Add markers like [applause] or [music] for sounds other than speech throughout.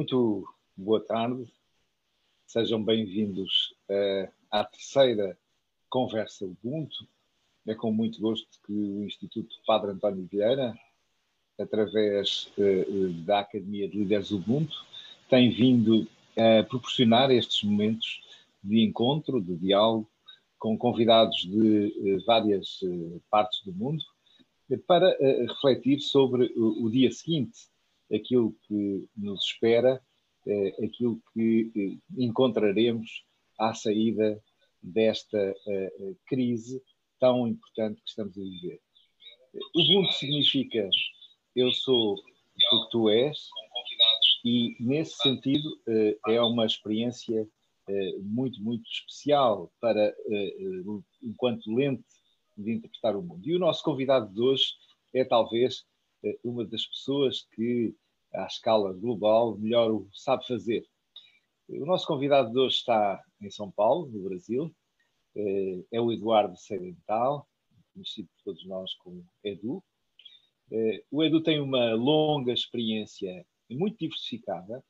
Muito boa tarde, sejam bem-vindos uh, à terceira Conversa Ubuntu. É com muito gosto que o Instituto Padre António Vieira, através uh, da Academia de Líderes Ubuntu, tem vindo a proporcionar estes momentos de encontro, de diálogo, com convidados de várias partes do mundo, para refletir sobre o dia seguinte aquilo que nos espera, eh, aquilo que eh, encontraremos à saída desta eh, crise tão importante que estamos a viver. Ubuntu significa eu sou o que tu és, e nesse sentido é uma experiência muito, muito especial para, enquanto lente de interpretar o mundo. E o nosso convidado de hoje é talvez uma das pessoas que à escala global, melhor o sabe fazer. O nosso convidado de hoje está em São Paulo, no Brasil. Eh, é o Eduardo Sedental, conhecido por todos nós como Edu. Eh, o Edu tem uma longa experiência muito diversificada,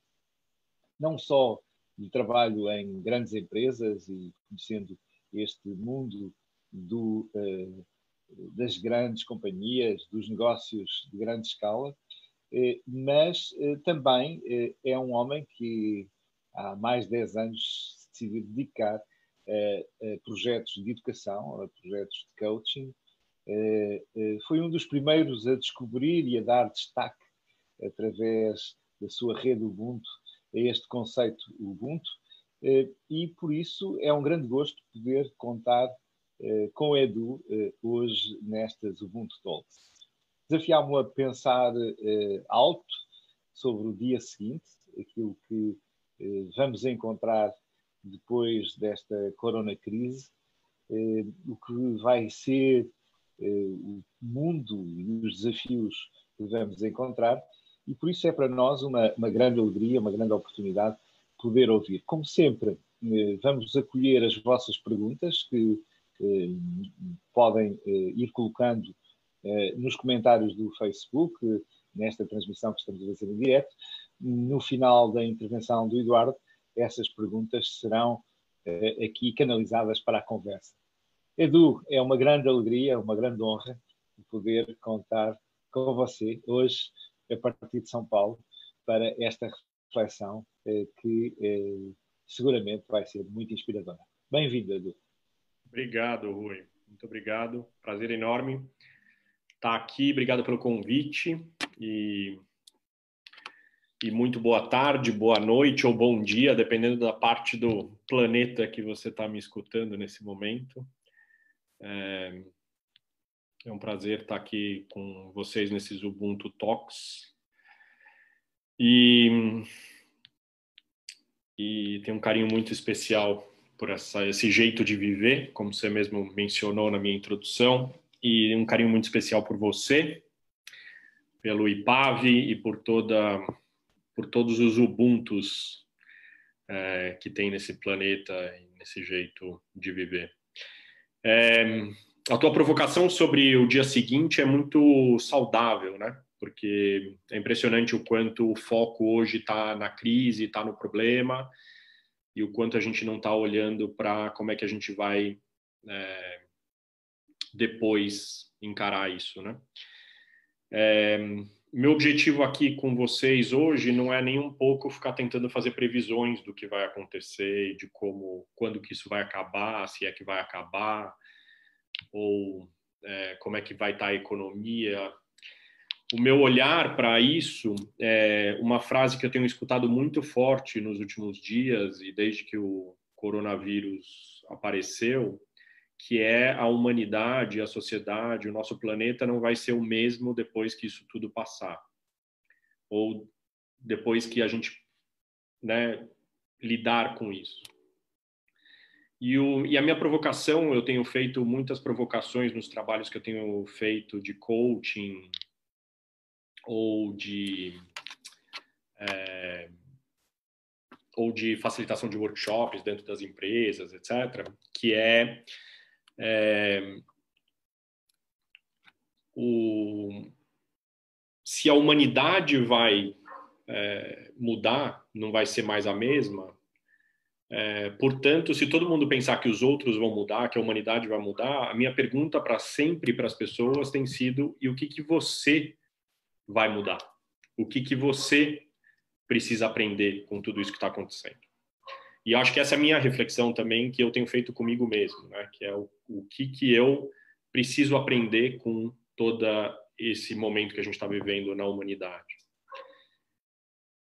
não só de trabalho em grandes empresas e conhecendo este mundo do, eh, das grandes companhias, dos negócios de grande escala, eh, mas eh, também eh, é um homem que há mais de 10 anos se decidiu dedicar a, projetos de educação, a projetos de coaching. Foi um dos primeiros a descobrir e a dar destaque através da sua rede Ubuntu a este conceito Ubuntu e por isso é um grande gosto poder contar com o Edu hoje nestas Ubuntu Talks desafiar-me a pensar uh, alto sobre o dia seguinte, aquilo que vamos encontrar depois desta corona crise, o que vai ser o mundo e os desafios que vamos encontrar, e por isso é para nós uma, uma grande alegria, uma grande oportunidade poder ouvir. Como sempre, vamos acolher as vossas perguntas que podem ir colocando eh, nos comentários do Facebook, nesta transmissão que estamos a fazer em direto. No final da intervenção do Eduardo, essas perguntas serão eh, aqui canalizadas para a conversa. Edu, é uma grande alegria, uma grande honra poder contar com você hoje, a partir de São Paulo, para esta reflexão eh, que seguramente vai ser muito inspiradora. Bem-vindo, Edu. Obrigado, Rui. Muito obrigado. Prazer enorme estar aqui. Obrigado pelo convite e, e muito boa tarde, boa noite ou bom dia, dependendo da parte do planeta que você está me escutando nesse momento. É, é um prazer estar aqui com vocês nesses Ubuntu Talks. E, e tenho um carinho muito especial por essa, esse jeito de viver, como você mesmo mencionou na minha introdução e um carinho muito especial por você, pelo IPAV e por toda por todos os ubuntus é, que tem nesse planeta nesse jeito de viver. É, a tua provocação sobre o dia seguinte é muito saudável, né? Porque é impressionante o quanto o foco hoje está na crise, está no problema, e o quanto a gente não está olhando para como é que a gente vai é, depois encarar isso, né? É, meu objetivo aqui com vocês hoje não é nem um pouco ficar tentando fazer previsões do que vai acontecer, de como, quando que isso vai acabar, se é que vai acabar, ou é, como é que vai estar a economia. O meu olhar para isso é uma frase que eu tenho escutado muito forte nos últimos dias e desde que o coronavírus apareceu, que é a humanidade, a sociedade, o nosso planeta não vai ser o mesmo depois que isso tudo passar. Ou depois que a gente né, lidar com isso. E, o, e, a minha provocação, eu tenho feito muitas provocações nos trabalhos que eu tenho feito de coaching ou de é, ou de facilitação de workshops dentro das empresas, etc., que é é, o, se a humanidade vai é, mudar não vai ser mais a mesma. É, portanto, se todo mundo pensar que os outros vão mudar, que a humanidade vai mudar, a minha pergunta para sempre para as pessoas tem sido: e o que, que você vai mudar? O que, que você precisa aprender com tudo isso que está acontecendo? E acho que essa é a minha reflexão também que eu tenho feito comigo mesmo, né? que é o, o que, que eu preciso aprender com toda esse momento que a gente está vivendo na humanidade.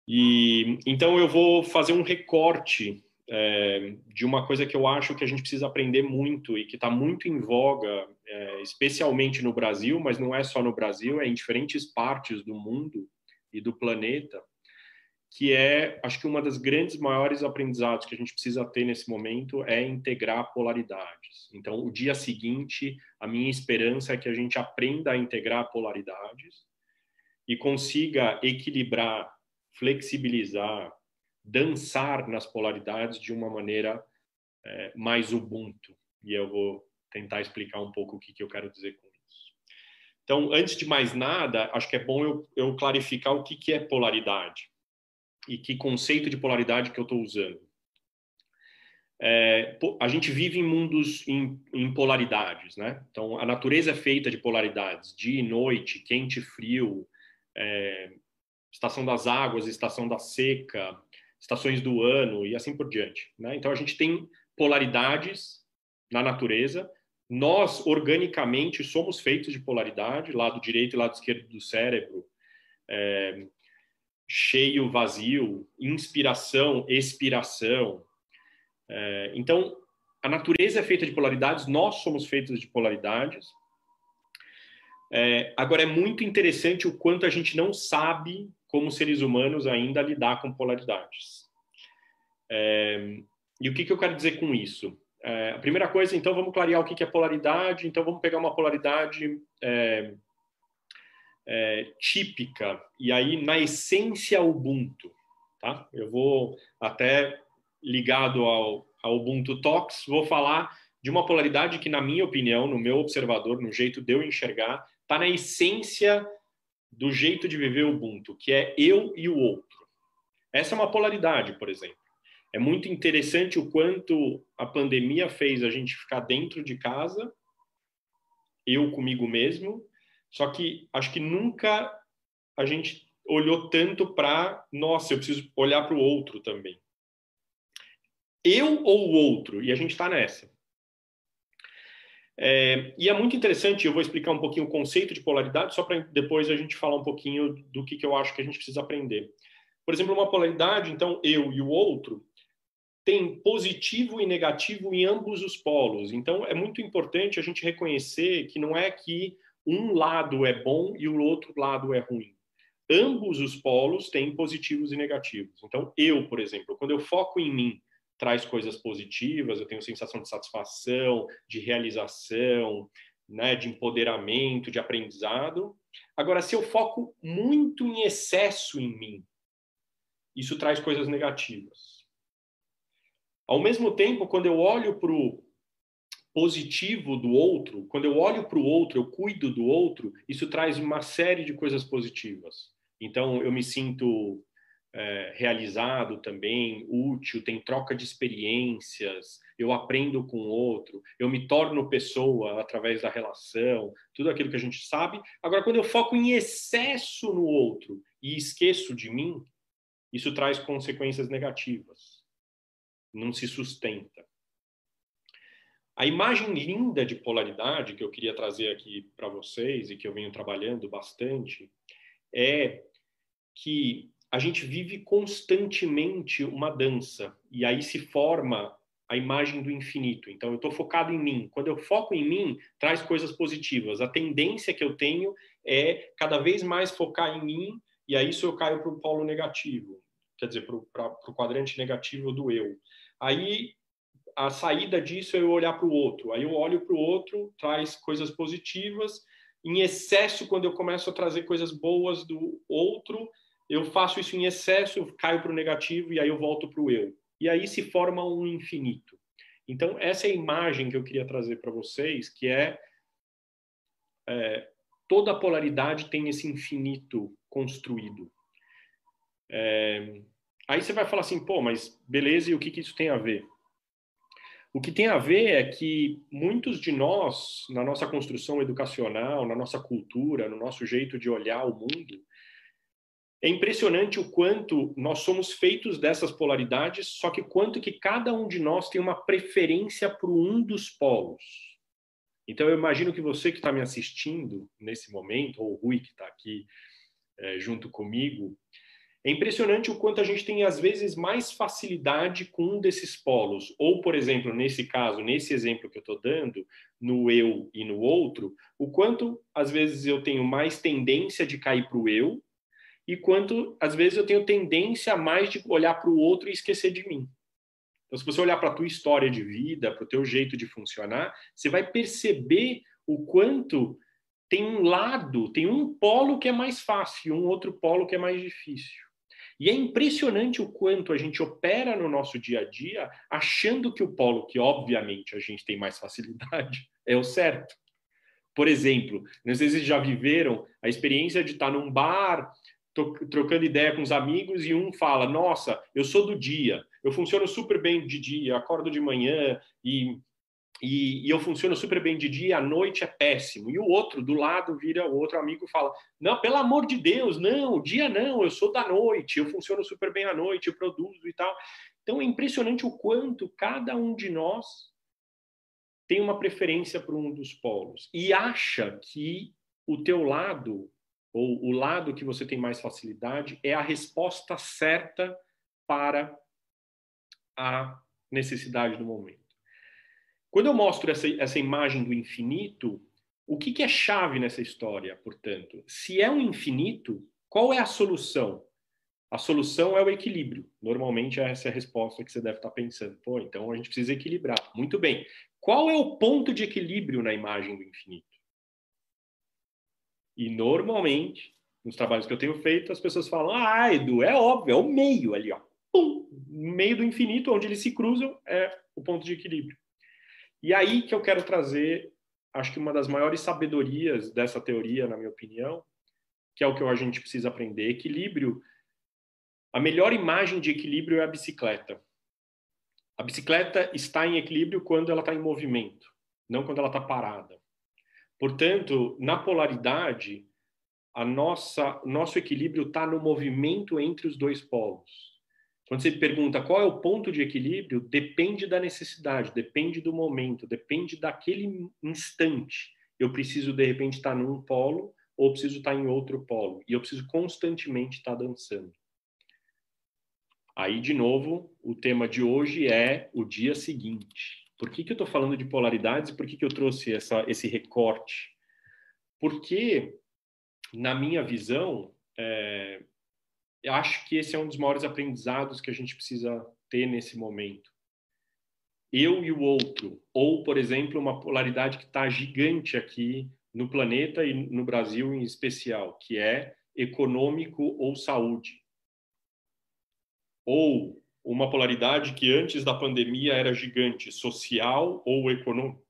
E então eu vou fazer um recorte é, de uma coisa que eu acho que a gente precisa aprender muito e que está muito em voga, é, especialmente no Brasil, mas não é só no Brasil, é em diferentes partes do mundo e do planeta, que é, acho que uma das grandes maiores aprendizados que a gente precisa ter nesse momento é integrar polaridades. Então, o dia seguinte, a minha esperança é que a gente aprenda a integrar polaridades e consiga equilibrar, flexibilizar, dançar nas polaridades de uma maneira é, mais ubuntu. E eu vou tentar explicar um pouco o que, que eu quero dizer com isso. Então, antes de mais nada, acho que é bom eu, eu clarificar o que, que é polaridade e que conceito de polaridade que eu estou usando. É, a gente vive em mundos em, em, polaridades, né? Então, a natureza é feita de polaridades, dia e noite, quente e frio, é, estação das águas, estação da seca, estações do ano e assim por diante. Né? Então, a gente tem polaridades na natureza. Nós, organicamente, somos feitos de polaridade, lado direito e lado esquerdo do cérebro. É, cheio, vazio, inspiração, expiração. É, então, a natureza é feita de polaridades, nós somos feitos de polaridades. É, agora, é muito interessante o quanto a gente não sabe, como seres humanos, ainda lidar com polaridades. É, e o que, que eu quero dizer com isso? É, a primeira coisa, então, vamos clarear o que, que é polaridade. Então, vamos pegar uma polaridade é, é, típica e aí na essência Ubuntu, tá? Eu vou até ligado ao, ao Ubuntu Talks, vou falar de uma polaridade que na minha opinião, no meu observador, no jeito de eu enxergar, está na essência do jeito de viver o Ubuntu, que é eu e o outro. Essa é uma polaridade, por exemplo. É muito interessante o quanto a pandemia fez a gente ficar dentro de casa, eu comigo mesmo, só que acho que nunca a gente olhou tanto para, nossa, eu preciso olhar para o outro também. Eu ou o outro? E a gente está nessa. É, e é muito interessante, eu vou explicar um pouquinho o conceito de polaridade, só para depois a gente falar um pouquinho do que, que eu acho que a gente precisa aprender. Por exemplo, uma polaridade, então, eu e o outro, tem positivo e negativo em ambos os polos. Então, é muito importante a gente reconhecer que não é que um lado é bom e o outro lado é ruim. Ambos os polos têm positivos e negativos. Então, eu, por exemplo, quando eu foco em mim, traz coisas positivas, eu tenho sensação de satisfação, de realização, né, de empoderamento, de aprendizado. Agora, se eu foco muito em excesso em mim, isso traz coisas negativas. Ao mesmo tempo, quando eu olho para o positivo do outro, quando eu olho para o outro, eu cuido do outro, isso traz uma série de coisas positivas. Então, eu me sinto é, realizado também, útil, tem troca de experiências, eu aprendo com o outro, eu me torno pessoa através da relação, tudo aquilo que a gente sabe. Agora, quando eu foco em excesso no outro e esqueço de mim, isso traz consequências negativas. Não se sustenta. A imagem linda de polaridade que eu queria trazer aqui para vocês e que eu venho trabalhando bastante é que a gente vive constantemente uma dança e aí se forma a imagem do infinito. Então eu estou focado em mim. Quando eu foco em mim, traz coisas positivas. A tendência que eu tenho é cada vez mais focar em mim e aí isso eu caio para o polo negativo, quer dizer, para o quadrante negativo do eu. Aí a saída disso é eu olhar para o outro. Aí eu olho para o outro, traz coisas positivas. Em excesso, quando eu começo a trazer coisas boas do outro, eu faço isso em excesso, eu caio para o negativo e aí eu volto para o eu. E aí se forma um infinito. Então, essa é a imagem que eu queria trazer para vocês, que é, é, toda polaridade tem esse infinito construído. É, Aí você vai falar assim, pô, mas beleza, e o que, que isso tem a ver? O que tem a ver é que muitos de nós, na nossa construção educacional, na nossa cultura, no nosso jeito de olhar o mundo, é impressionante o quanto nós somos feitos dessas polaridades, só que quanto que cada um de nós tem uma preferência por um dos polos. Então eu imagino que você que está me assistindo nesse momento, ou o Rui que está aqui é, junto comigo, é impressionante o quanto a gente tem, às vezes, mais facilidade com um desses polos. Ou, por exemplo, nesse caso, nesse exemplo que eu estou dando, no eu e no outro, o quanto, às vezes, eu tenho mais tendência de cair para o eu, e quanto, às vezes, eu tenho tendência mais de olhar para o outro e esquecer de mim. Então, se você olhar para a tua história de vida, para o teu jeito de funcionar, você vai perceber o quanto tem um lado, tem um polo que é mais fácil e um outro polo que é mais difícil. E é impressionante o quanto a gente opera no nosso dia a dia achando que o polo que, obviamente, a gente tem mais facilidade [laughs] é o certo. Por exemplo, se vocês já viveram a experiência de estar num bar trocando ideia com os amigos e um fala: Nossa, eu sou do dia, eu funciono super bem de dia, acordo de manhã e, e, e, eu funciono super bem de dia, à noite é péssimo. E o outro do lado vira o outro amigo e fala: Não, pelo amor de Deus, não, dia não, eu sou da noite, eu funciono super bem à noite, eu produzo e tal. Então é impressionante o quanto cada um de nós tem uma preferência por um dos polos e acha que o teu lado ou o lado que você tem mais facilidade, é a resposta certa para a necessidade do momento. Quando eu mostro essa, essa imagem do infinito, o que, que é chave nessa história, portanto? Se é um infinito, qual é a solução? A solução é o equilíbrio. Normalmente essa é a resposta que você deve estar pensando. Pô, então a gente precisa equilibrar. Muito bem. Qual é o ponto de equilíbrio na imagem do infinito? E normalmente, nos trabalhos que eu tenho feito, as pessoas falam: ah, Edu, é óbvio, é o meio ali, ó. Pum! Meio do infinito, onde eles se cruzam, é o ponto de equilíbrio. E aí que eu quero trazer, acho que uma das maiores sabedorias dessa teoria, na minha opinião, que é o que a gente precisa aprender. Equilíbrio, a melhor imagem de equilíbrio é a bicicleta. A bicicleta está em equilíbrio quando ela está em movimento, não quando ela está parada. Portanto, na polaridade, a nossa nosso equilíbrio está no movimento entre os dois polos. Quando você pergunta qual é o ponto de equilíbrio, depende da necessidade, depende do momento, depende daquele instante. Eu preciso de repente estar num polo ou preciso estar em outro polo e eu preciso constantemente estar dançando. Aí de novo, o tema de hoje é o dia seguinte. Por que, que eu estou falando de polaridades por que, que eu trouxe essa, esse recorte? Porque, na minha visão, é, eu acho que esse é um dos maiores aprendizados que a gente precisa ter nesse momento. Eu e o outro, ou, por exemplo, uma polaridade que está gigante aqui no planeta e no Brasil em especial, que é econômico ou saúde. Ou uma polaridade que antes da pandemia era gigante, social ou econômico.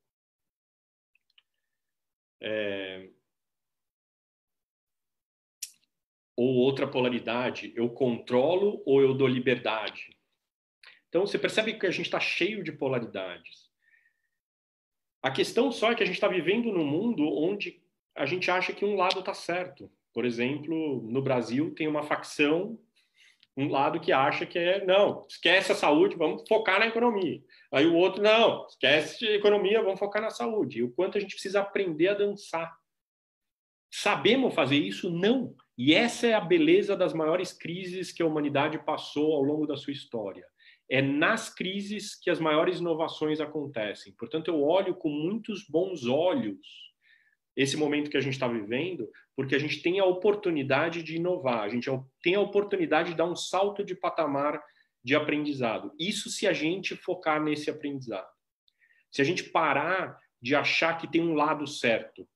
É... Ou outra polaridade, eu controlo ou eu dou liberdade. Então você percebe que a gente está cheio de polaridades. A questão só é que a gente está vivendo num mundo onde a gente acha que um lado está certo. Por exemplo, no Brasil tem uma facção um lado que acha que é, não, esquece a saúde, vamos focar na economia. Aí o outro, não, esquece a economia, vamos focar na saúde. E o quanto a gente precisa aprender a dançar. Sabemos fazer isso? Não. E essa é a beleza das maiores crises que a humanidade passou ao longo da sua história. É nas crises que as maiores inovações acontecem. Portanto, eu olho com muitos bons olhos esse momento que a gente está vivendo, porque a gente tem a oportunidade de inovar, a gente tem a oportunidade de dar um salto de patamar de aprendizado. Isso se a gente focar nesse aprendizado. Se a gente parar de achar que tem um lado certo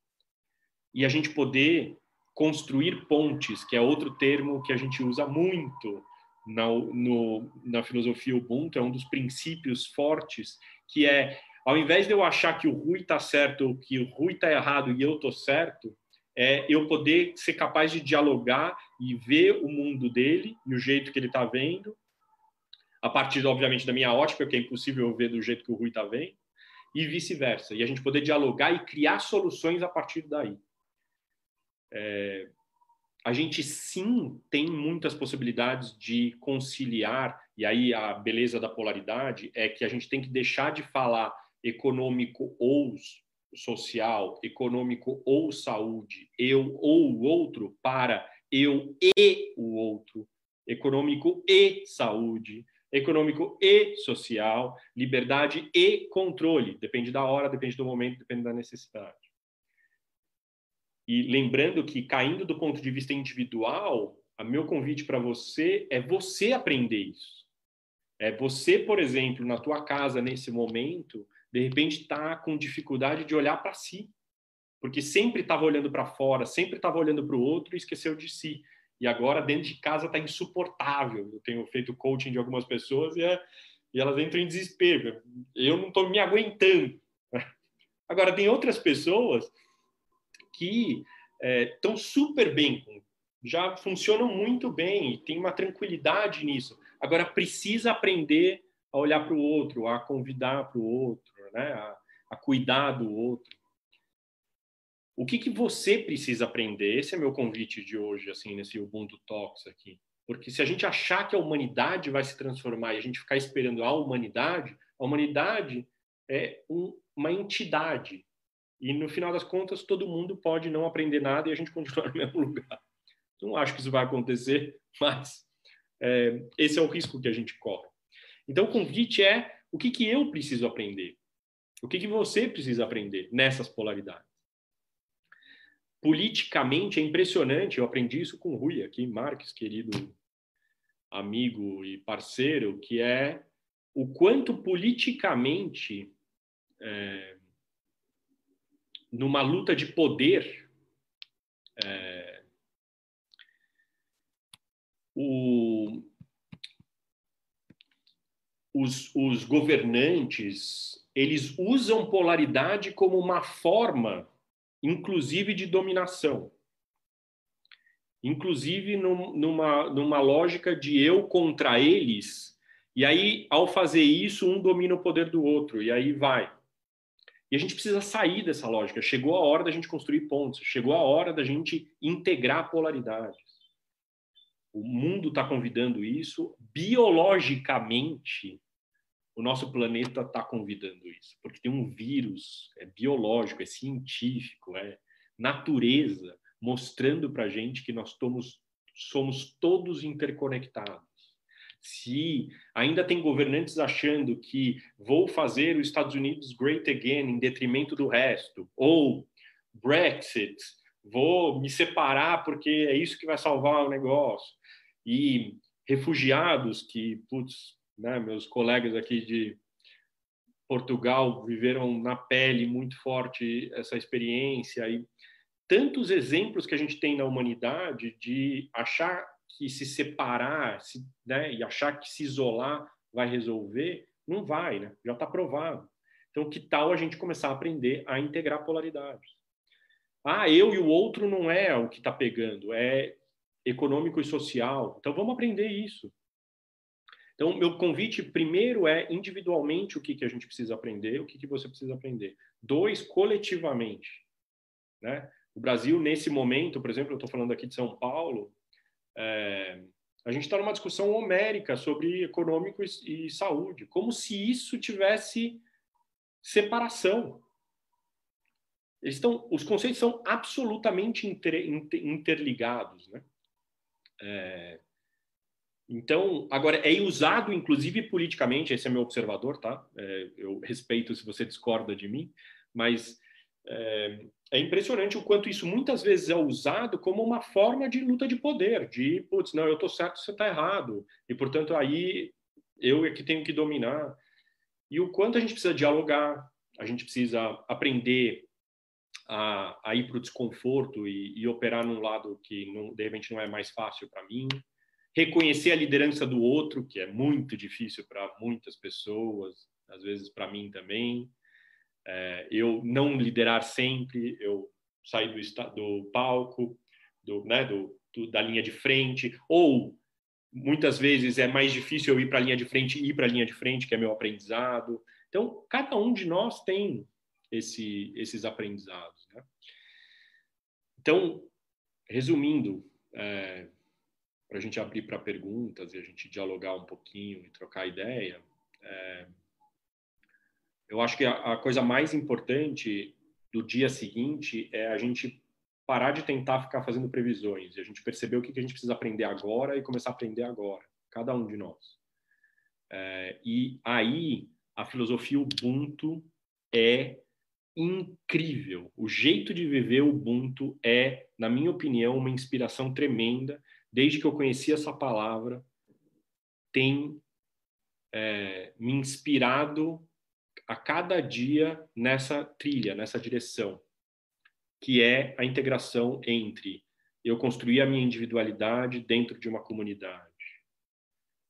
e a gente poder construir pontes, que é outro termo que a gente usa muito na, no, na filosofia Ubuntu, é um dos princípios fortes, que é ao invés de eu achar que o Rui está certo ou que o Rui está errado e eu estou certo, é eu poder ser capaz de dialogar e ver o mundo dele e o jeito que ele está vendo a partir, obviamente, da minha ótica, que é impossível ver do jeito que o Rui está vendo, e vice-versa. E a gente poder dialogar e criar soluções a partir daí. É, a gente sim tem muitas possibilidades de conciliar, e aí a beleza da polaridade é que a gente tem que deixar de falar econômico ou social, econômico ou saúde, eu ou o outro, para eu e o outro, econômico e saúde, econômico e social, liberdade e controle. Depende da hora, depende do momento, depende da necessidade. E lembrando que, caindo do ponto de vista individual, o meu convite para você é você aprender isso. É você, por exemplo, na tua casa, nesse momento, de repente está com dificuldade de olhar para si. Porque sempre estava olhando para fora, sempre estava olhando para o outro e esqueceu de si. E agora, dentro de casa, está insuportável. Eu tenho feito coaching de algumas pessoas e, é, e elas entram em desespero. Eu não estou me aguentando. [laughs] Agora, tem outras pessoas que estão é, super bem, já funcionam muito bem e tem uma tranquilidade nisso. Agora precisa aprender a olhar para o outro, a convidar para o outro, né? a, a cuidar do outro. O que, que você precisa aprender? Esse é meu convite de hoje, assim, nesse Ubuntu Talks aqui. Porque se a gente achar que a humanidade vai se transformar e a gente ficar esperando a humanidade, a humanidade é um, uma entidade e no final das contas, todo mundo pode não aprender nada e a gente continuar [laughs] no mesmo lugar. Não acho que isso vai acontecer, [laughs] mas é, esse é o risco que a gente corre. Então, o convite é o que, que eu preciso aprender? O que, que você precisa aprender nessas polaridades? Politicamente é impressionante, eu aprendi isso com o Rui aqui, Marques, querido amigo e parceiro, que é o quanto politicamente é, numa luta de poder, é, o, os, os governantes eles usam polaridade como uma forma, inclusive, de dominação. Inclusive num, numa, numa lógica de eu contra eles, e aí, ao fazer isso, um domina o poder do outro, e aí vai. E a gente precisa sair dessa lógica. Chegou a hora da gente construir pontos, chegou a hora da gente integrar polaridades. O mundo está convidando isso, biologicamente, o nosso planeta está convidando isso, porque tem um vírus, é biológico, é científico, é natureza, mostrando para a gente que nós somos, somos todos interconectados. Se ainda tem governantes achando que vou fazer os Estados Unidos great again em detrimento do resto, ou Brexit, vou me separar porque é isso que vai salvar o negócio, e refugiados que, putz, né, meus colegas aqui de Portugal viveram na pele muito forte essa experiência e tantos exemplos que a gente tem na humanidade de achar que se separar se, né, e achar que se isolar vai resolver, não vai, né? já está provado. Então, que tal a gente começar a aprender a integrar polaridades? Ah, eu e o outro não é o que está pegando, é econômico e social. Então, vamos aprender isso. Então, meu convite primeiro é individualmente o que, que a gente precisa aprender, o que, que você precisa aprender. Dois, coletivamente. Né? O Brasil, nesse momento, por exemplo, eu estou falando aqui de São Paulo, é, a gente está numa discussão homérica sobre econômico e, e saúde, como se isso tivesse separação. Eles os conceitos são absolutamente inter, inter, interligados, né? É, então, agora é usado, inclusive politicamente. Esse é meu observador, tá? É, eu respeito se você discorda de mim, mas é, é, impressionante o quanto isso muitas vezes é usado como uma forma de luta de poder, de, putz, não, eu estou certo, você está errado, e portanto aí eu é que tenho que dominar. E o quanto a gente precisa dialogar, a gente precisa aprender a, a ir para o desconforto e, e, operar num lado que não, de repente não é mais fácil para mim, reconhecer a liderança do outro, que é muito difícil para muitas pessoas, às vezes para mim também é, eu não liderar sempre, eu sair do, do palco, do, né, do, do, da linha de frente, ou muitas vezes é mais difícil eu ir para a linha de frente e ir para a linha de frente, que é meu aprendizado. Então, cada um de nós tem esse, esses aprendizados. Né? Então, resumindo, é, para a gente abrir para perguntas e a gente dialogar um pouquinho e trocar ideia, é, eu acho que a, a coisa mais importante do dia seguinte é a gente parar de tentar ficar fazendo previsões e a gente perceber o que, que a gente precisa aprender agora e começar a aprender agora, cada um de nós. É, e aí a filosofia Ubuntu é incrível. O jeito de viver Ubuntu é, na minha opinião, uma inspiração tremenda. Desde que eu conheci essa palavra, tem é, me inspirado a cada dia nessa trilha, nessa direção, que é a integração entre eu construir a minha individualidade dentro de uma comunidade,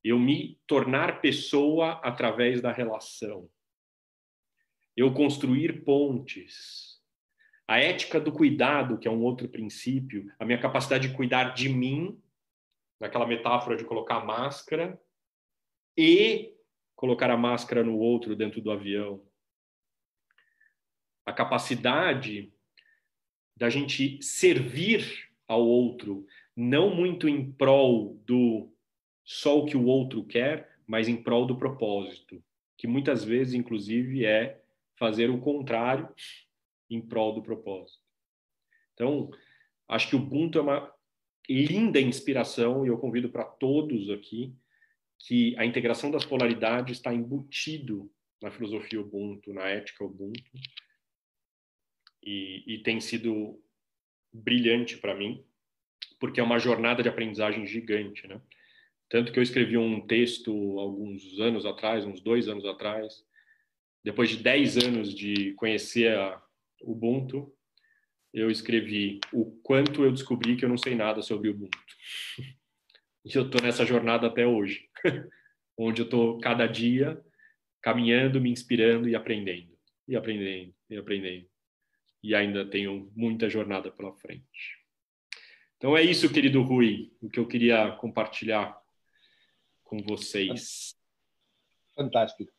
eu me tornar pessoa através da relação, eu construir pontes, a ética do cuidado, que é um outro princípio, a minha capacidade de cuidar de mim, naquela metáfora de colocar máscara, e colocar a máscara no outro dentro do avião. A capacidade da gente servir ao outro, não muito em prol do só o que o outro quer, mas em prol do propósito, que muitas vezes, inclusive, é fazer o contrário em prol do propósito. Então, acho que o Ubuntu é uma linda inspiração e eu convido para todos aqui que a integração das polaridades está embutido na filosofia Ubuntu, na ética Ubuntu, e, e tem sido brilhante para mim, porque é uma jornada de aprendizagem gigante, né? Tanto que eu escrevi um texto alguns anos atrás, uns dois anos atrás, depois de dez anos de conhecer a Ubuntu, eu escrevi o quanto eu descobri que eu não sei nada sobre Ubuntu. E eu estou nessa jornada até hoje, [laughs] onde eu estou cada dia caminhando, me inspirando e aprendendo, e aprendendo, e aprendendo. E ainda tenho muita jornada pela frente. Então é isso, querido Rui, o que eu queria compartilhar com vocês. Fantástico.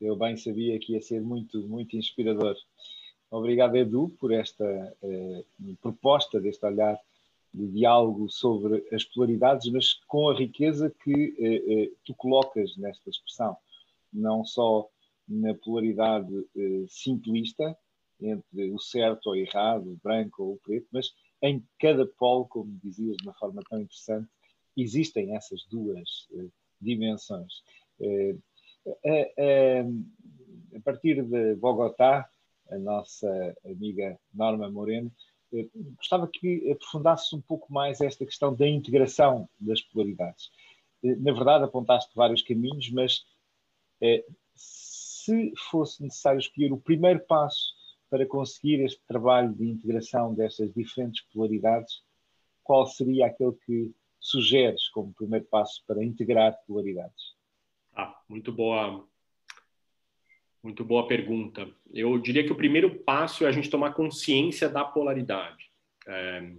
Eu bem sabia que ia ser muito, muito inspirador. Obrigado, Edu, por esta eh, proposta, deste olhar de diálogo sobre as polaridades, mas com a riqueza que eh, eh, tu colocas nesta expressão, não só na polaridade simplista, entre o certo ou errado, o branco ou o preto, mas em cada polo, como dizias de uma forma tão interessante, existem essas duas dimensões. A partir de Bogotá, a nossa amiga Norma Moreno eh, gostava que aprofundasse um pouco mais esta questão da integração das polaridades. Eh, na verdade, apontaste vários caminhos, mas eh, se fosse necessário escolher o primeiro passo para conseguir este trabalho de integração destas diferentes polaridades, qual seria aquele que sugeres como primeiro passo para integrar polaridades? Ah, muito boa muito boa pergunta. Eu diria que o primeiro passo é a gente tomar consciência da polaridade. É,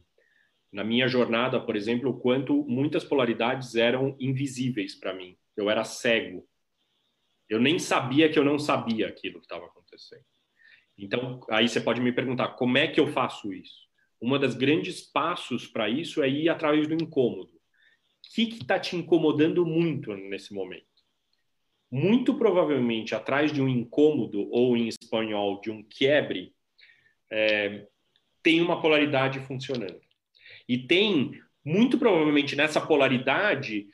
na minha jornada, por exemplo, o quanto muitas polaridades eram invisíveis para mim. Eu era cego. Eu nem sabia que eu não sabia aquilo que estava acontecendo. Então, aí você pode me perguntar, como é que eu faço isso? Uma das grandes passos para isso é ir atrás do incômodo. O que está te incomodando muito nesse momento? Muito provavelmente atrás de um incômodo ou em espanhol de um quiebre é, tem uma polaridade funcionando. E tem muito provavelmente nessa polaridade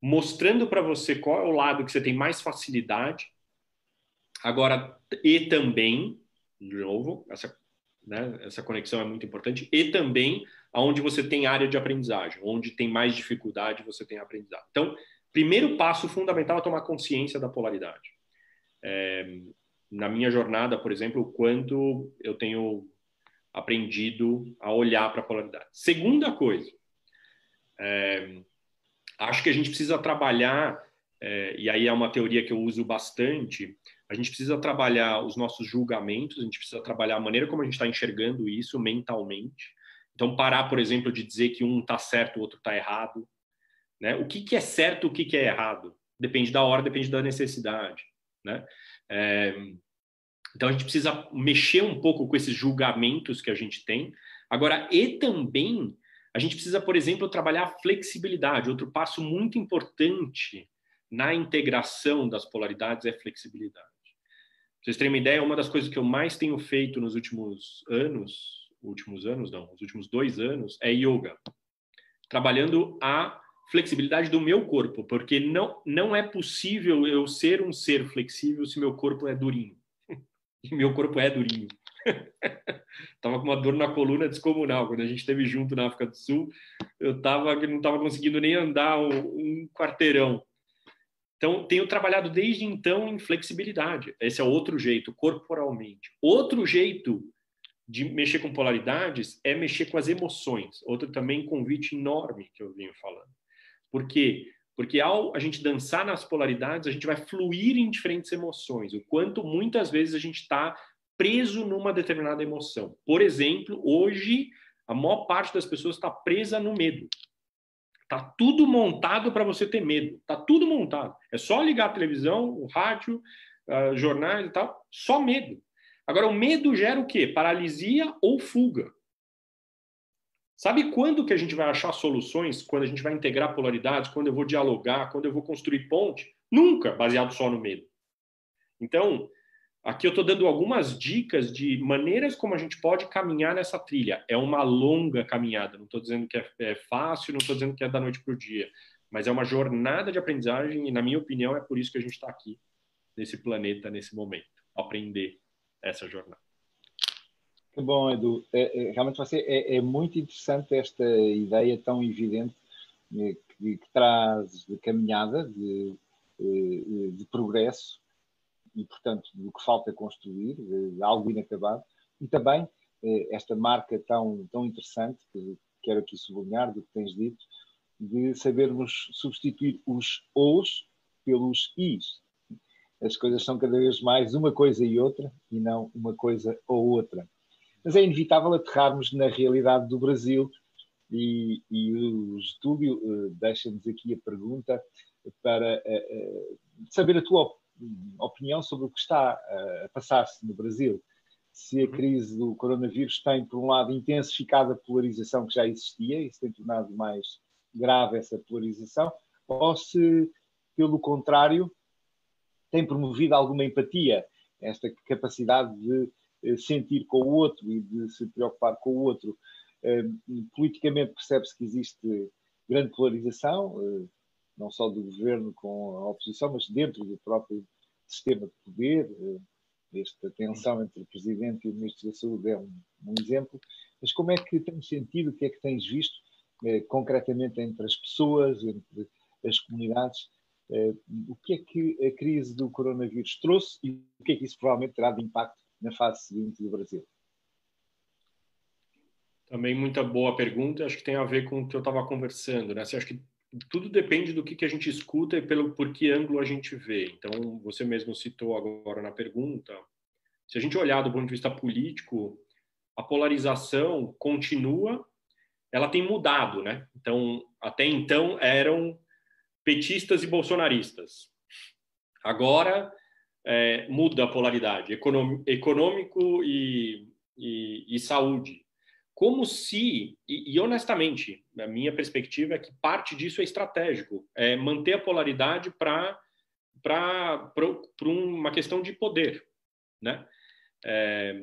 mostrando para você qual é o lado que você tem mais facilidade. Agora e também de novo essa né, essa conexão é muito importante e também aonde você tem área de aprendizagem onde tem mais dificuldade você tem aprendizado. Então primeiro passo fundamental é tomar consciência da polaridade. É, na minha jornada, por exemplo, o quanto eu tenho aprendido a olhar para a polaridade. Segunda coisa, é, acho que a gente precisa trabalhar, é, e aí é uma teoria que eu uso bastante, a gente precisa trabalhar os nossos julgamentos, a gente precisa trabalhar a maneira como a gente está enxergando isso mentalmente. Então, parar, por exemplo, de dizer que um está certo, o outro está errado, Né? O que, que é certo, o que, que é errado? Depende da hora, depende da necessidade. Né? É, então a gente precisa mexer um pouco com esses julgamentos que a gente tem. Agora, e também a gente precisa, por exemplo, trabalhar a flexibilidade. Outro passo muito importante na integração das polaridades é flexibilidade. Pra vocês terem uma ideia, uma das coisas que eu mais tenho feito nos últimos anos, últimos anos não, os últimos dois anos, é yoga. Trabalhando a flexibilidade do meu corpo, porque não, não é possível eu ser um ser flexível se meu corpo é durinho. [laughs] E meu corpo é durinho. [laughs] tava com uma dor na coluna descomunal. Quando a gente esteve junto na África do Sul, eu tava não estava conseguindo nem andar um, um, quarteirão. Então, tenho trabalhado desde então em flexibilidade. Esse é outro jeito, corporalmente. Outro jeito de mexer com polaridades é mexer com as emoções. Outro também convite enorme que eu venho falando. Por quê? Porque ao a gente dançar nas polaridades, a gente vai fluir em diferentes emoções. O quanto muitas vezes a gente está preso numa determinada emoção. Por exemplo, hoje a maior parte das pessoas está presa no medo. Tá tudo montado para você ter medo. Tá tudo montado. É só ligar a televisão, o rádio, uh, jornais e tal. Só medo. Agora, o medo gera o quê? Paralisia ou fuga. Sabe quando que a gente vai achar soluções? Quando a gente vai integrar polaridades? Quando eu vou dialogar? Quando eu vou construir ponte? Nunca baseado só no medo. Então, Aqui eu estou dando algumas dicas de maneiras como a gente pode caminhar nessa trilha. É uma longa caminhada, não estou dizendo que é, é fácil, não estou dizendo que é da noite para o dia, mas é uma jornada de aprendizagem e, na minha opinião, é por isso que a gente está aqui, nesse planeta, nesse momento, aprender essa jornada. Que bom, Edu. É, é, realmente você, é, é, muito interessante esta ideia tão evidente né, que, que traz de caminhada, de, de, de progresso, e, portanto, do que falta construir, de algo inacabado, e também eh, esta marca tão, tão interessante, que quero aqui sublinhar do que tens dito, de sabermos substituir os os pelos is. As coisas são cada vez mais uma coisa e outra, e não uma coisa ou outra. Mas é inevitável aterrarmos na realidade do Brasil, e, e o estúdio uh, deixa-nos aqui a pergunta para uh, saber a tua opinião sobre o que está a passar-se no Brasil. Se a uhum. crise do coronavírus tem, por um lado, intensificado a polarização que já existia e se tem tornado mais grave essa polarização, ou se, pelo contrário, tem promovido alguma empatia, esta capacidade de eh, sentir com o outro e de se preocupar com o outro. Eh, politicamente percebe-se que existe grande polarização, eh, não só do governo com a oposição, mas dentro do próprio sistema de poder. Eh, esta tensão entre o Presidente e o Ministro da Saúde é um, um exemplo. Mas como é que tens sentido, o que é que tens visto eh, concretamente entre as pessoas, entre as comunidades? Eh, o que é que a crise do coronavírus trouxe e o que é que isso provavelmente terá de impacto na fase seguinte do Brasil? Também muita boa pergunta, acho que tem a ver com o que eu estava conversando, né? Acha que tudo depende do que, que a gente escuta e pelo por que ângulo a gente vê. Então, você mesmo citou agora na pergunta, se a gente olhar do ponto de vista político, a polarização continua, ela tem mudado, né? Então, até então eram petistas e bolsonaristas. Agora é, muda a polaridade, econômico e, e, e saúde como se, e, e, honestamente, a minha perspectiva é que parte disso é estratégico, é manter a polaridade para uma questão de poder, né? É,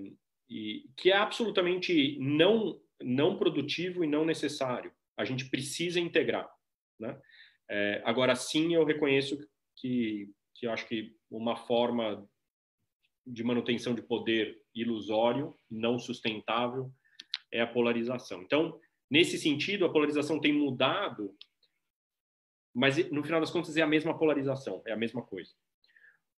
e, que é absolutamente não, não produtivo e não necessário. A gente precisa integrar, né? É, agora, sim, eu reconheço que, que eu acho que uma forma de manutenção de poder ilusório, não sustentável, é a polarização. Então, nesse sentido, a polarização tem mudado, mas no final das contas é a mesma polarização, é a mesma coisa.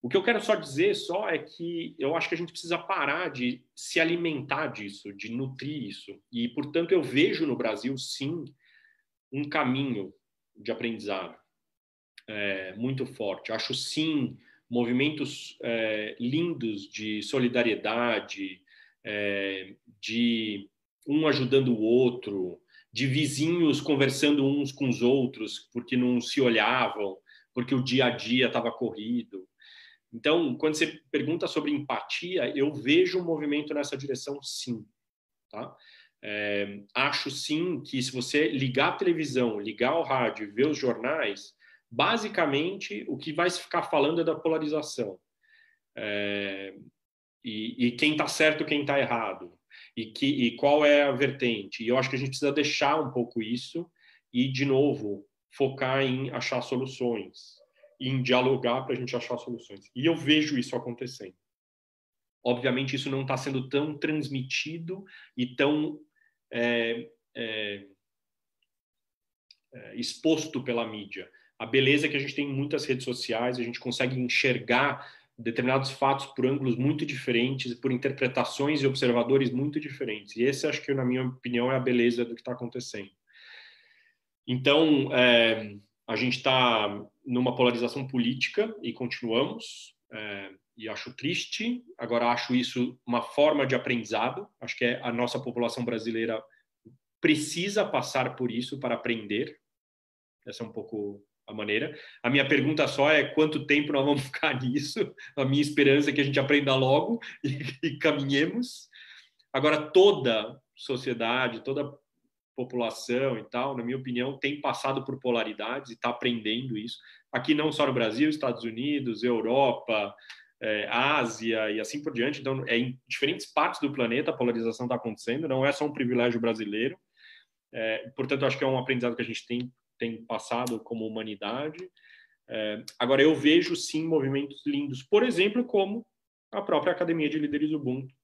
O que eu quero só dizer só é que eu acho que a gente precisa parar de se alimentar disso, de nutrir isso. E, portanto, eu vejo no Brasil, sim, um caminho de aprendizado é, muito forte. Acho, sim, movimentos é, lindos de solidariedade, é, de um ajudando o outro, de vizinhos conversando uns com os outros porque não se olhavam, porque o dia a dia estava corrido. Então, quando você pergunta sobre empatia, eu vejo um movimento nessa direção, sim. Tá? É, acho sim que se você ligar a televisão, ligar o rádio, ver os jornais, basicamente o que vai se ficar falando é da polarização. É, e, e, quem está certo, quem está errado e, que, e qual é a vertente. E eu acho que a gente precisa deixar um pouco isso e, de novo, focar em achar soluções, em dialogar para a gente achar soluções. E eu vejo isso acontecendo. Obviamente, isso não está sendo tão transmitido e tão é, é, é, exposto pela mídia. A beleza é que a gente tem muitas redes sociais, a gente consegue enxergar determinados fatos por ângulos muito diferentes, por interpretações e observadores muito diferentes. E esse, acho que, na minha opinião, é a beleza do que está acontecendo. Então, é, a gente está numa polarização política e continuamos, é, e acho triste. Agora, acho isso uma forma de aprendizado. Acho que é, a nossa população brasileira precisa passar por isso para aprender. Essa é um pouco a maneira. A minha pergunta só é quanto tempo nós vamos [laughs] ficar nisso. A minha esperança é que a gente aprenda logo e, e caminhemos. Agora, toda sociedade, toda população e tal, na minha opinião, tem passado por polaridades e está aprendendo isso. Aqui não só no Brasil, Estados Unidos, Europa, é, Ásia e assim por diante. Então, é em diferentes partes do planeta a polarização está acontecendo. Não é só um privilégio brasileiro. É, portanto, acho que é um aprendizado que a gente tem tem passado como humanidade. É, agora, eu vejo sim movimentos lindos, por exemplo, como a própria Academia de Líderes Ubuntu,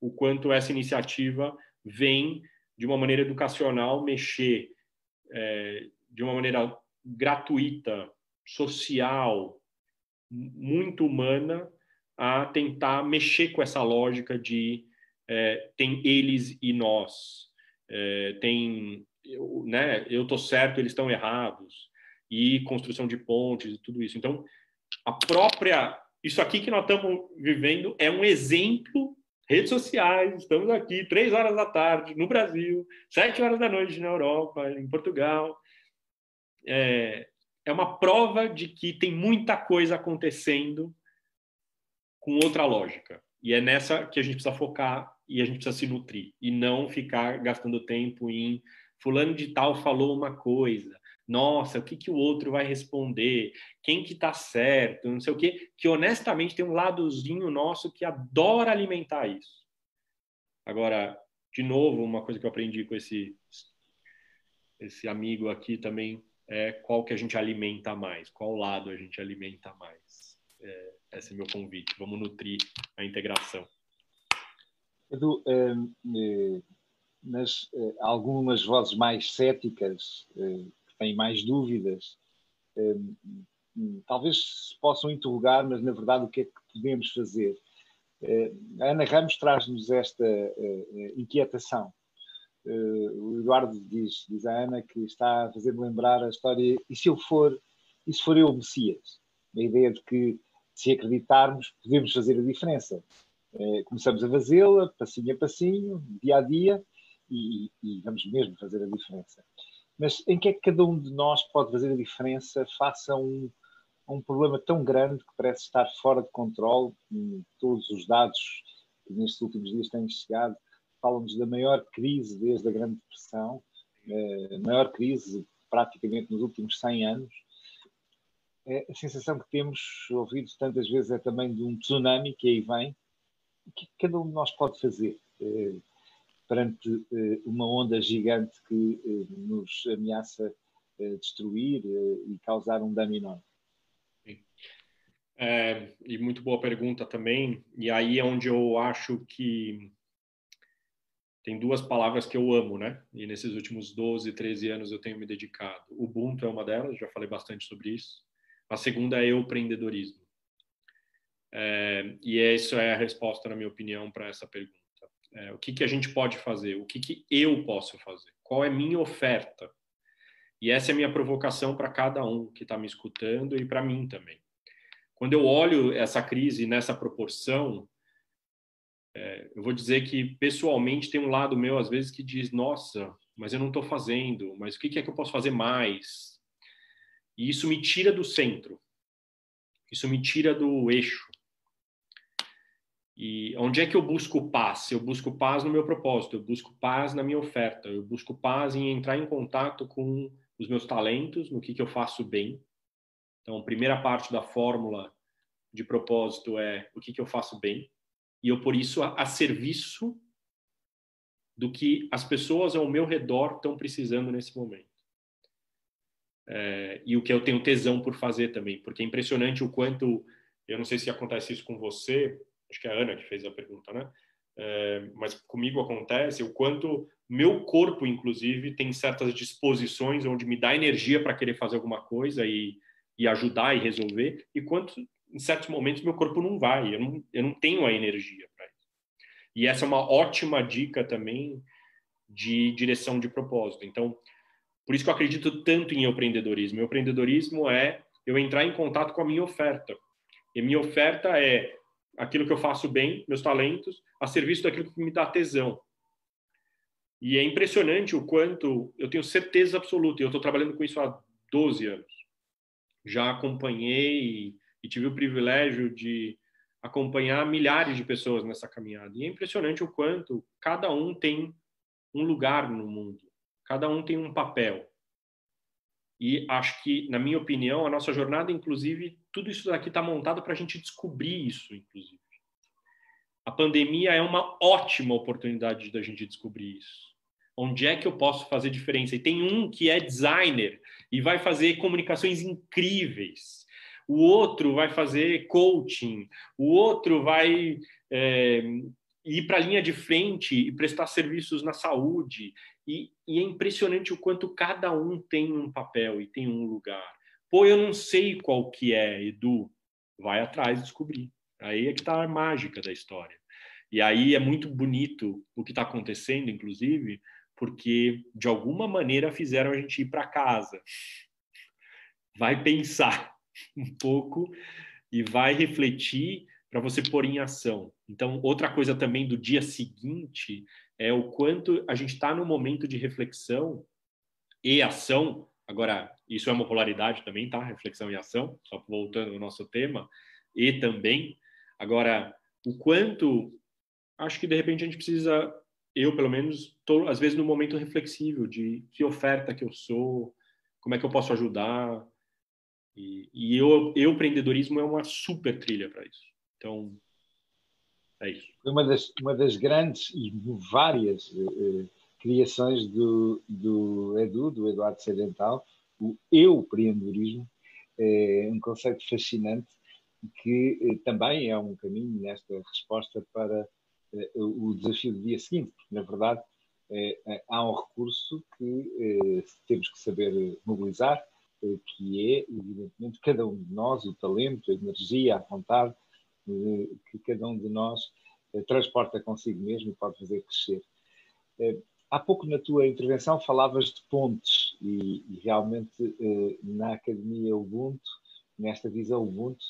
o quanto essa iniciativa vem de uma maneira educacional mexer é, de uma maneira gratuita, social, muito humana, a tentar mexer com essa lógica de é, tem eles e nós, é, tem eu, né, eu tô certo, eles estão errados, e construção de pontes e tudo isso. Então, a própria isso aqui que nós estamos vivendo é um exemplo. Redes sociais, estamos aqui três horas da tarde no Brasil, sete horas da noite na Europa, em Portugal. É, é uma prova de que tem muita coisa acontecendo com outra lógica. E é nessa que a gente precisa focar e a gente precisa se nutrir e não ficar gastando tempo em fulano de tal falou uma coisa, nossa, o que, que o outro vai responder, quem que tá certo, não sei o quê, que honestamente tem um ladozinho nosso que adora alimentar isso. Agora, de novo, uma coisa que eu aprendi com esse, esse amigo aqui também é qual que a gente alimenta mais, qual lado a gente alimenta mais. É, esse é meu convite. Vamos nutrir a integração. Edu, é, mas uh, algumas vozes mais céticas, uh, que têm mais dúvidas, uh, talvez se possam interrogar, mas na verdade o que é que podemos fazer? a Ana Ramos traz-nos esta inquietação. o Eduardo diz, diz à Ana que está a fazer-me lembrar a história e se eu for, e se for eu o Messias? A ideia de que se acreditarmos podemos fazer a diferença. começamos a fazê-la, passinho a passinho, dia a dia, e, e, vamos mesmo fazer a diferença. Mas em que é que cada um de nós pode fazer a diferença face a um, a um problema tão grande que parece estar fora de controle? Todos os dados que nestes últimos dias têm chegado falam-nos da maior crise desde a Grande Depressão, a maior crise praticamente nos últimos 100 anos. É, a sensação que temos ouvido tantas vezes é também de um tsunami que aí vem. O que cada um de nós pode fazer? Perante eh, uma onda gigante que eh, nos ameaça eh, destruir e causar um dano enorme? É, e muito boa pergunta também. E aí é onde eu acho que tem duas palavras que eu amo, né? E nesses últimos 12, 13 anos eu tenho me dedicado. Ubuntu é uma delas, já falei bastante sobre isso. A segunda é empreendedorismo. É, e isso é a resposta, na minha opinião, para essa pergunta. É, o que, que a gente pode fazer? O que, que eu posso fazer? Qual é minha oferta? E essa é a minha provocação para cada um que está me escutando e para mim também. Quando eu olho essa crise nessa proporção, é, eu vou dizer que pessoalmente tem um lado meu às vezes que diz: nossa, mas eu não estou fazendo, mas o que é que eu posso fazer mais? E isso me tira do centro, isso me tira do eixo. E onde é que eu busco paz? Eu busco paz no meu propósito, eu busco paz na minha oferta, eu busco paz em entrar em contato com os meus talentos, no que, que eu faço bem. Então, a primeira parte da fórmula de propósito é o que, que eu faço bem, e eu, por isso, a, a serviço do que as pessoas ao meu redor estão precisando nesse momento. É, e o que eu tenho tesão por fazer também, porque é impressionante o quanto, eu não sei se acontece isso com você, acho que é a Ana que fez a pergunta, né? É, mas comigo acontece o quanto meu corpo, inclusive, tem certas disposições onde me dá energia para querer fazer alguma coisa e, e ajudar e resolver, e quanto em certos momentos meu corpo não vai, eu não, eu não tenho a energia para isso. E essa é uma ótima dica também de direção de propósito. Então, por isso que eu acredito tanto em empreendedorismo. O empreendedorismo é eu entrar em contato com a minha oferta. E minha oferta é aquilo que eu faço bem, meus talentos, a serviço daquilo que me dá tesão. E é impressionante o quanto eu tenho certeza absoluta, e eu estou trabalhando com isso há 12 anos. Já acompanhei e tive o privilégio de acompanhar milhares de pessoas nessa caminhada. E é impressionante o quanto cada um tem um lugar no mundo, cada um tem um papel. E acho que, na minha opinião, a nossa jornada, inclusive, tudo isso daqui está montado para a gente descobrir isso, inclusive. A pandemia é uma ótima oportunidade da gente descobrir isso. Onde é que eu posso fazer diferença? E tem um que é designer e vai fazer comunicações incríveis o outro vai fazer coaching, o outro vai é, ir para a linha de frente e prestar serviços na saúde. E, e, é impressionante o quanto cada um tem um papel e tem um lugar. Pô, eu não sei qual que é, Edu. Vai atrás descobrir. Aí é que está a mágica da história. E aí é muito bonito o que está acontecendo, inclusive, porque de alguma maneira fizeram a gente ir para casa. Vai pensar um pouco e vai refletir para você pôr em ação. Então, outra coisa também do dia seguinte é o quanto a gente está no momento de reflexão e ação. Agora, isso é uma polaridade também, tá? Reflexão e ação, só voltando ao nosso tema. E também, agora, o quanto acho que de repente a gente precisa, eu pelo menos, tô, às vezes no momento reflexivo de que oferta que eu sou, como é que eu posso ajudar, e, e eu, eu, empreendedorismo é uma super trilha para isso. Então, é isso. Uma das, uma das grandes e várias eh, criações do, do Edu, do Eduardo Sedental, o eu empreendedorismo, é um conceito fascinante que eh, também é um caminho nesta resposta para eh, o desafio do dia seguinte, porque, na verdade, há um recurso que temos que saber mobilizar, que é, evidentemente, cada um de nós, o talento, a energia, a vontade eh, que cada um de nós eh, transporta consigo mesmo e pode fazer crescer. Eh, há pouco na tua intervenção falavas de pontes e, e realmente na Academia Ubuntu, nesta visão Ubuntu,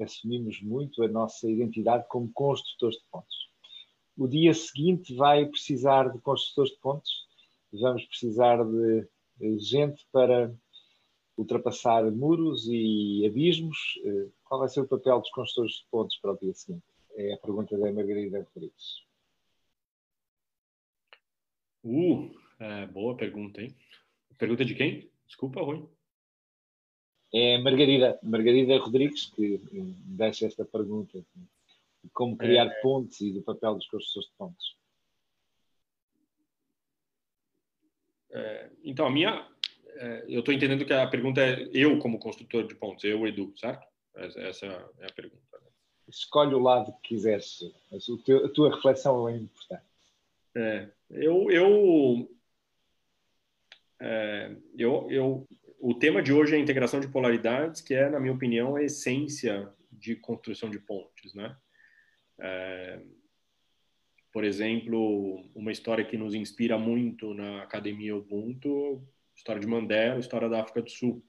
assumimos muito a nossa identidade como construtores de pontes. O dia seguinte vai precisar de construtores de pontes, vamos precisar de gente para ultrapassar muros e abismos. Eh, qual vai ser o papel dos construtores de pontos para o dia seguinte? É a pergunta da Margarida Rodrigues. Uh, é, boa pergunta, hein? Pergunta de quem? Desculpa, Rui. É Margarida, Margarida Rodrigues que deixa esta pergunta. Como criar é... pontes e do papel dos construtores de pontes. É, então, a minha, é, eu estou entendendo que a pergunta é eu como construtor de pontos, eu, Edu, certo? Essa é a pergunta. Né? Escolhe o lado que quiseres. A tua reflexão é importante. É, eu, eu, é, eu, eu, o tema de hoje é a integração de polaridades, que é, na minha opinião, a essência de construção de pontes, né? É, por exemplo, uma história que nos inspira muito na Academia Ubuntu história de Mandela, história da África do Sul.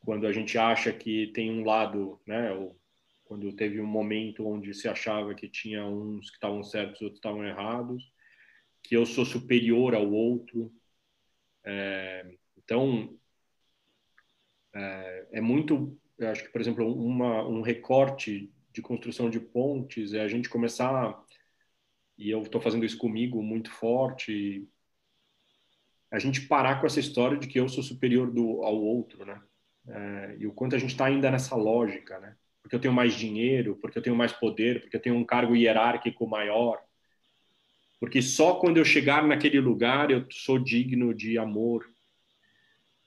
Quando a gente acha que tem um lado, né, ou quando teve um momento onde se achava que tinha uns que estavam certos outros estavam errados, que eu sou superior ao outro. É, então, é, é, muito, eu acho que, por exemplo, uma, um recorte de construção de pontes é a gente começar, e eu estou fazendo isso comigo muito forte, a gente parar com essa história de que eu sou superior do, ao outro, né? É, e o quanto a gente está ainda nessa lógica, né? Porque eu tenho mais dinheiro, porque eu tenho mais poder, porque eu tenho um cargo hierárquico maior. Porque só quando eu chegar naquele lugar eu sou digno de amor.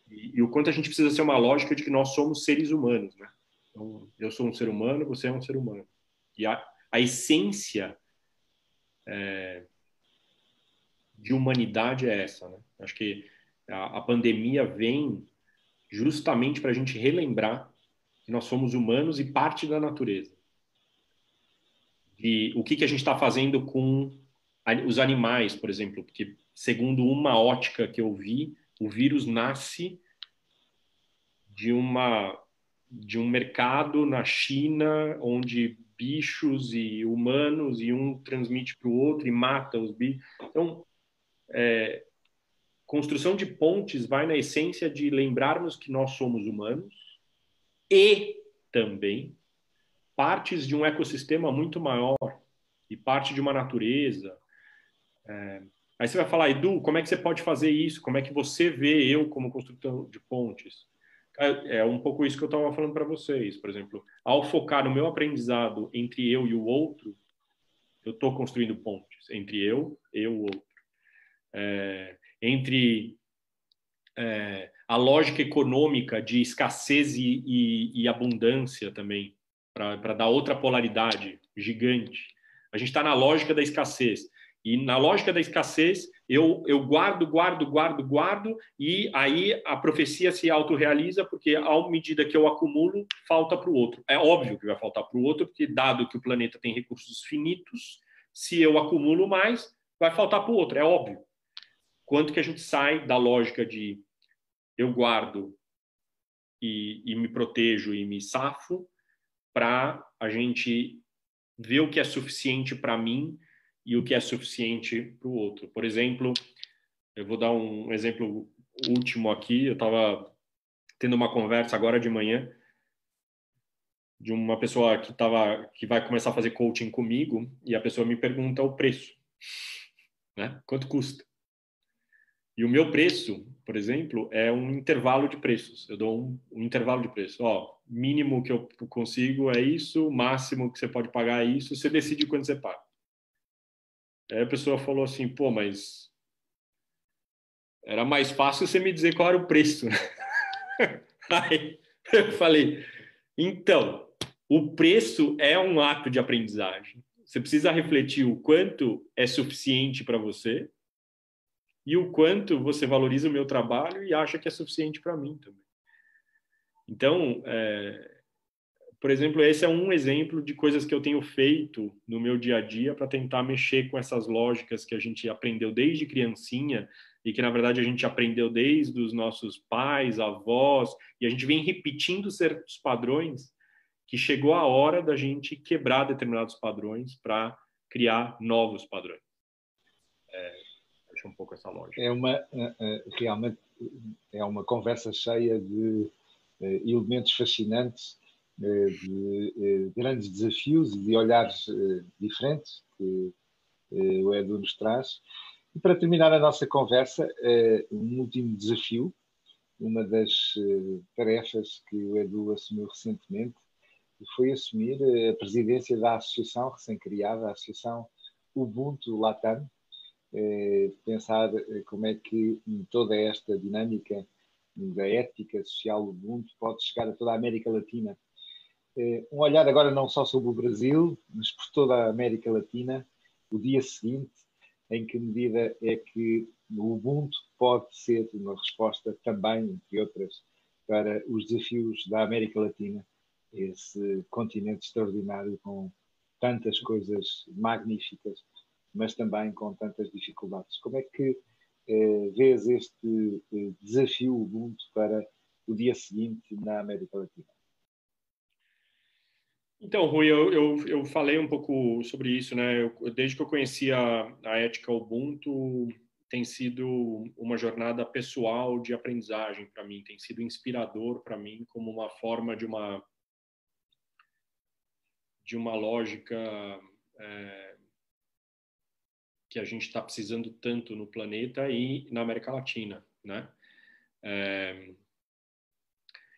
E, e o quanto a gente precisa ser uma lógica de que nós somos seres humanos, né? Então, eu sou um ser humano, você é um ser humano. E a, a essência é, de humanidade é essa, né? Acho que a, a pandemia vem justamente para a gente relembrar que nós somos humanos e parte da natureza. E o que, que a gente está fazendo com os animais, por exemplo, porque segundo uma ótica que eu vi, o vírus nasce de uma de um mercado na China onde bichos e humanos e um transmite para o outro e mata os bichos. Então, é, construção de pontes vai na essência de lembrarmos que nós somos humanos e também partes de um ecossistema muito maior e parte de uma natureza. É, aí você vai falar, Edu, como é que você pode fazer isso? Como é que você vê eu como construtor de pontes? É, um pouco isso que eu estava falando para vocês. Por exemplo, ao focar no meu aprendizado entre eu e o outro, eu estou construindo pontes entre eu e o outro. É, entre é, a lógica econômica de escassez e, e, e abundância também, para dar outra polaridade gigante. A gente está na lógica da escassez. E na lógica da escassez, eu, eu guardo, guardo, guardo, guardo, e aí a profecia se autorrealiza, porque à medida que eu acumulo, falta para o outro. É óbvio que vai faltar para o outro, porque dado que o planeta tem recursos finitos, se eu acumulo mais, vai faltar para o outro, é óbvio quanto que a gente sai da lógica de eu guardo e, e me protejo e me safo para a gente ver o que é suficiente para mim e o que é suficiente para o outro. Por exemplo, eu vou dar um exemplo último aqui. Eu estava tendo uma conversa agora de manhã de uma pessoa que tava, que vai começar a fazer coaching comigo e a pessoa me pergunta o preço, né? Quanto custa? E o meu preço, por exemplo, é um intervalo de preços. Eu dou um, um intervalo de preço. Ó, mínimo que eu consigo é isso, máximo que você pode pagar é isso, você decide quanto você paga. Aí a pessoa falou assim, pô, mas era mais fácil você me dizer qual era o preço. [laughs] Aí eu falei, então, o preço é um ato de aprendizagem. Você precisa refletir o quanto é suficiente para você e o quanto você valoriza o meu trabalho e acha que é suficiente para mim também. Então, é, por exemplo, esse é um exemplo de coisas que eu tenho feito no meu dia a dia para tentar mexer com essas lógicas que a gente aprendeu desde criancinha e que na verdade a gente aprendeu desde os nossos pais, avós, e a gente vem repetindo certos padrões que chegou a hora da gente quebrar determinados padrões para criar novos padrões. É, fecha um pouco essa lógica. É uma, é, é, realmente, é uma conversa cheia de é, elementos fascinantes, de grandes desafios e de olhares diferentes que o Edu nos traz. E para terminar a nossa conversa, um último desafio, uma das tarefas que o Edu assumiu recentemente, foi assumir a presidência da associação recém-criada, a Associação Ubuntu Latam, eh, pensar eh, como é que toda esta dinâmica da ética social mundo pode chegar a toda a América Latina. Eh, um olhar agora não só sobre o Brasil, mas por toda a América Latina, o dia seguinte, em que medida é que o Ubuntu pode ser uma resposta também, entre outras, para os desafios da América Latina, esse continente extraordinário com tantas coisas magníficas mas também com tantas dificuldades. Como é que eh, vês este eh, desafio Ubuntu para o dia seguinte na América Latina? Então, Rui, eu, eu, eu, falei um pouco sobre isso, né? Eu, desde que eu conheci a, a ética Ubuntu, tem sido uma jornada pessoal de aprendizagem para mim, tem sido inspirador para mim como uma forma de uma de uma lógica é, que a gente está precisando tanto no planeta e na América Latina, né? É,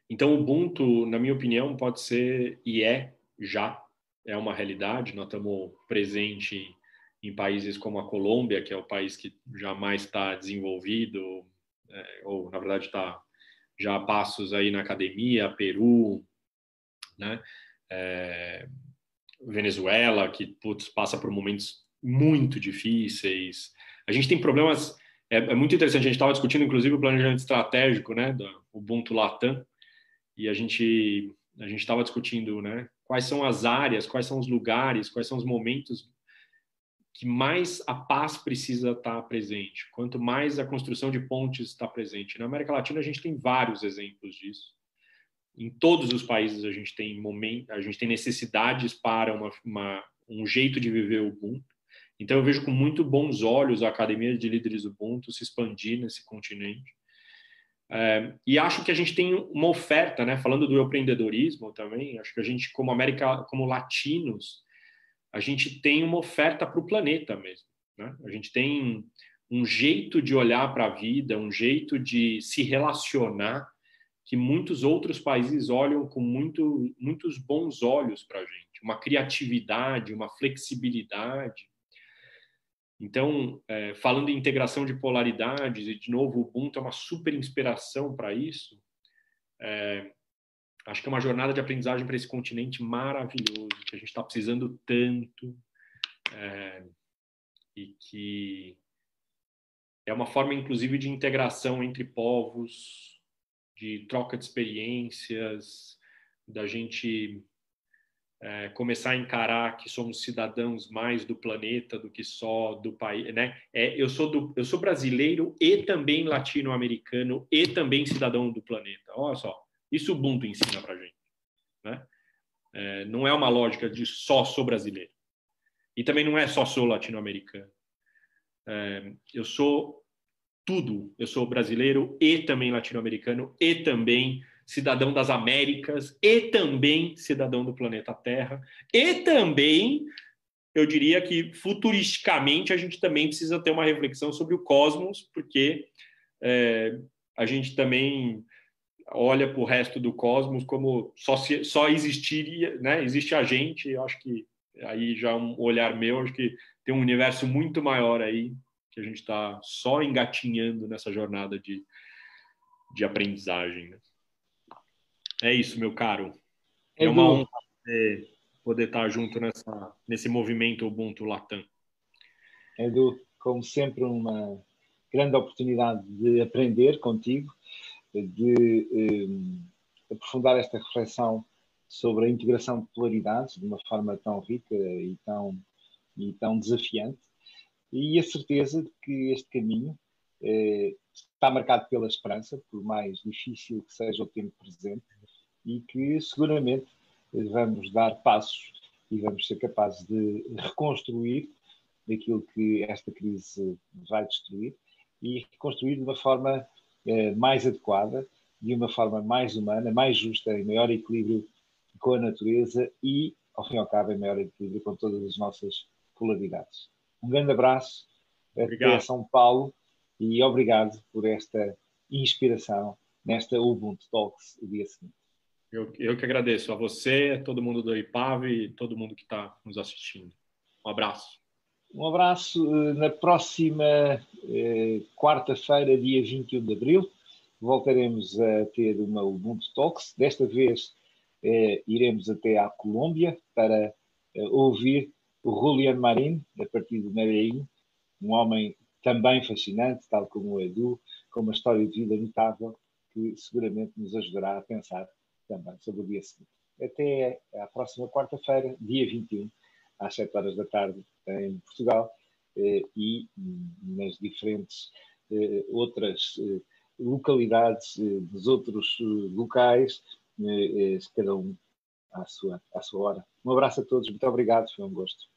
então, Ubuntu, na minha opinião, pode ser e é já é uma realidade. Nós estamos presente em países como a Colômbia, que é o país que jamais está desenvolvido, é, ou na verdade está já a passos aí na academia, Peru, né? É, Venezuela, que putz, passa por momentos muito difíceis. A gente tem problemas. É, é muito interessante. A gente estava discutindo, inclusive, o planejamento estratégico, né, do Ubuntu Latam, e a gente a gente estava discutindo, né, quais são as áreas, quais são os lugares, quais são os momentos que mais a paz precisa estar presente, quanto mais a construção de pontes está presente. Na América Latina a gente tem vários exemplos disso. Em todos os países a gente tem momento, a gente tem necessidades para uma, uma, um jeito de viver o Ubuntu. Então eu vejo com muito bons olhos a Academia de Líderes Ubuntu se expandir nesse continente. É, e acho que a gente tem uma oferta, né? Falando do empreendedorismo também, acho que a gente, como América, como latinos, a gente tem uma oferta para o planeta mesmo. Né? A gente tem um jeito de olhar para a vida, um jeito de se relacionar que muitos outros países olham com muito, muitos bons olhos para a gente. Uma criatividade, uma flexibilidade. Então, é, falando em integração de polaridades, e de novo, o Ubuntu é uma super inspiração para isso. É, acho que é uma jornada de aprendizagem para esse continente maravilhoso, que a gente está precisando tanto, é, e que é uma forma, inclusive, de integração entre povos, de troca de experiências, da gente é, começar a encarar que somos cidadãos mais do planeta do que só do país, né? É, eu sou do, eu sou brasileiro e também latino-americano e também cidadão do planeta. Olha só, isso o Ubuntu ensina para gente, né? É, não é uma lógica de só sou brasileiro e também não é só sou latino-americano. É, eu sou tudo. Eu sou brasileiro e também latino-americano e também cidadão das Américas e também cidadão do planeta Terra e também eu diria que futuristicamente a gente também precisa ter uma reflexão sobre o cosmos porque é, a gente também olha para o resto do cosmos como só se, só existiria né existe a gente acho que aí já um olhar meu acho que tem um universo muito maior aí que a gente está só engatinhando nessa jornada de, de aprendizagem. Né? É isso, meu caro. É uma honra poder estar junto nessa, nesse movimento Ubuntu Latam. Edu, como sempre, uma grande oportunidade de aprender contigo, de um, aprofundar esta reflexão sobre a integração de polaridades de uma forma tão rica e tão, e tão desafiante e a certeza de que este caminho eh, está marcado pela esperança, por mais difícil que seja o tempo presente, e que seguramente vamos dar passos e vamos ser capazes de reconstruir aquilo que esta crise vai destruir e reconstruir de uma forma eh, mais adequada, de uma forma mais humana, mais justa, em maior equilíbrio com a natureza e, ao fim e ao cabo, em maior equilíbrio com todas as nossas polaridades. Um grande abraço obrigado. até São Paulo e obrigado por esta inspiração nesta Ubuntu Talks o dia seguinte. Eu, eu que agradeço a você, a todo mundo do IPAV e todo mundo que está nos assistindo. Um abraço. Um abraço. Eh, na próxima eh, quarta-feira, dia 21 de abril, voltaremos a ter uma Ubuntu Talks. Desta vez eh, iremos até à Colômbia para eh, ouvir o Julian Marin, a partir de Medellín, um homem também fascinante, tal como o Edu, com uma história de vida notável que seguramente nos ajudará a pensar também sobre o dia seguinte. Até à próxima quarta-feira, dia 21, às 7 horas da tarde, em Portugal eh, e nas diferentes eh, outras eh, localidades dos outros locais, cada um à sua, à sua hora Um abraço a todos, muito obrigado, foi um gosto.